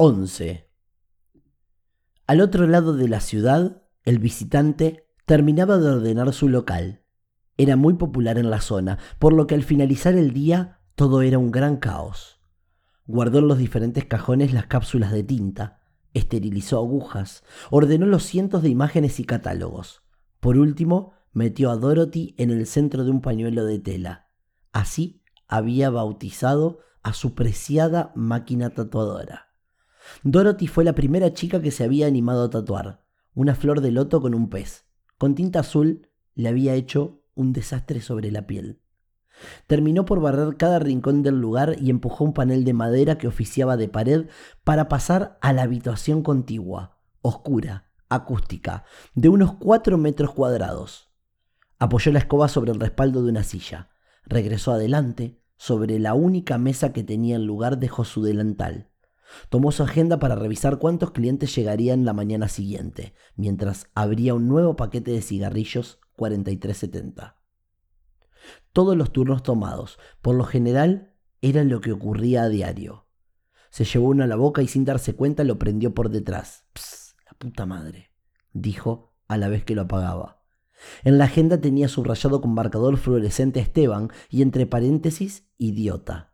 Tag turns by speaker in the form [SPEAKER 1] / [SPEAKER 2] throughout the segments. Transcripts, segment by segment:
[SPEAKER 1] 11. Al otro lado de la ciudad, el visitante terminaba de ordenar su local. Era muy popular en la zona, por lo que al finalizar el día todo era un gran caos. Guardó en los diferentes cajones las cápsulas de tinta, esterilizó agujas, ordenó los cientos de imágenes y catálogos. Por último, metió a Dorothy en el centro de un pañuelo de tela. Así había bautizado a su preciada máquina tatuadora. Dorothy fue la primera chica que se había animado a tatuar, una flor de loto con un pez. Con tinta azul le había hecho un desastre sobre la piel. Terminó por barrer cada rincón del lugar y empujó un panel de madera que oficiaba de pared para pasar a la habitación contigua, oscura, acústica, de unos cuatro metros cuadrados. Apoyó la escoba sobre el respaldo de una silla. Regresó adelante. Sobre la única mesa que tenía el lugar dejó su delantal. Tomó su agenda para revisar cuántos clientes llegarían la mañana siguiente, mientras abría un nuevo paquete de cigarrillos 4370. Todos los turnos tomados, por lo general, era lo que ocurría a diario. Se llevó uno a la boca y sin darse cuenta lo prendió por detrás. Psst, la puta madre, dijo a la vez que lo apagaba. En la agenda tenía subrayado con marcador fluorescente Esteban y entre paréntesis idiota.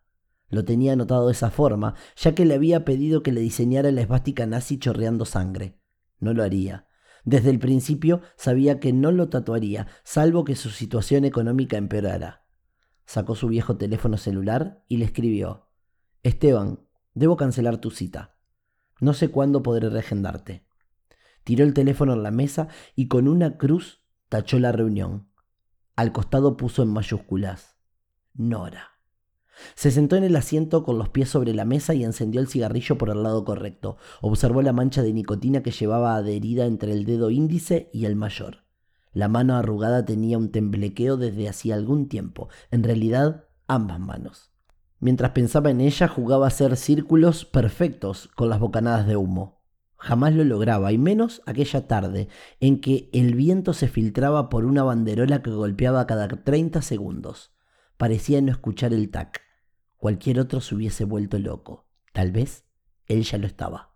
[SPEAKER 1] Lo tenía anotado de esa forma, ya que le había pedido que le diseñara la esvástica nazi chorreando sangre. No lo haría. Desde el principio sabía que no lo tatuaría, salvo que su situación económica empeorara. Sacó su viejo teléfono celular y le escribió Esteban, debo cancelar tu cita. No sé cuándo podré regendarte. Tiró el teléfono en la mesa y con una cruz tachó la reunión. Al costado puso en mayúsculas Nora. Se sentó en el asiento con los pies sobre la mesa y encendió el cigarrillo por el lado correcto. Observó la mancha de nicotina que llevaba adherida entre el dedo índice y el mayor. La mano arrugada tenía un temblequeo desde hacía algún tiempo, en realidad ambas manos. Mientras pensaba en ella jugaba a hacer círculos perfectos con las bocanadas de humo. Jamás lo lograba, y menos aquella tarde, en que el viento se filtraba por una banderola que golpeaba cada 30 segundos. Parecía no escuchar el tac. Cualquier otro se hubiese vuelto loco. Tal vez él ya lo estaba.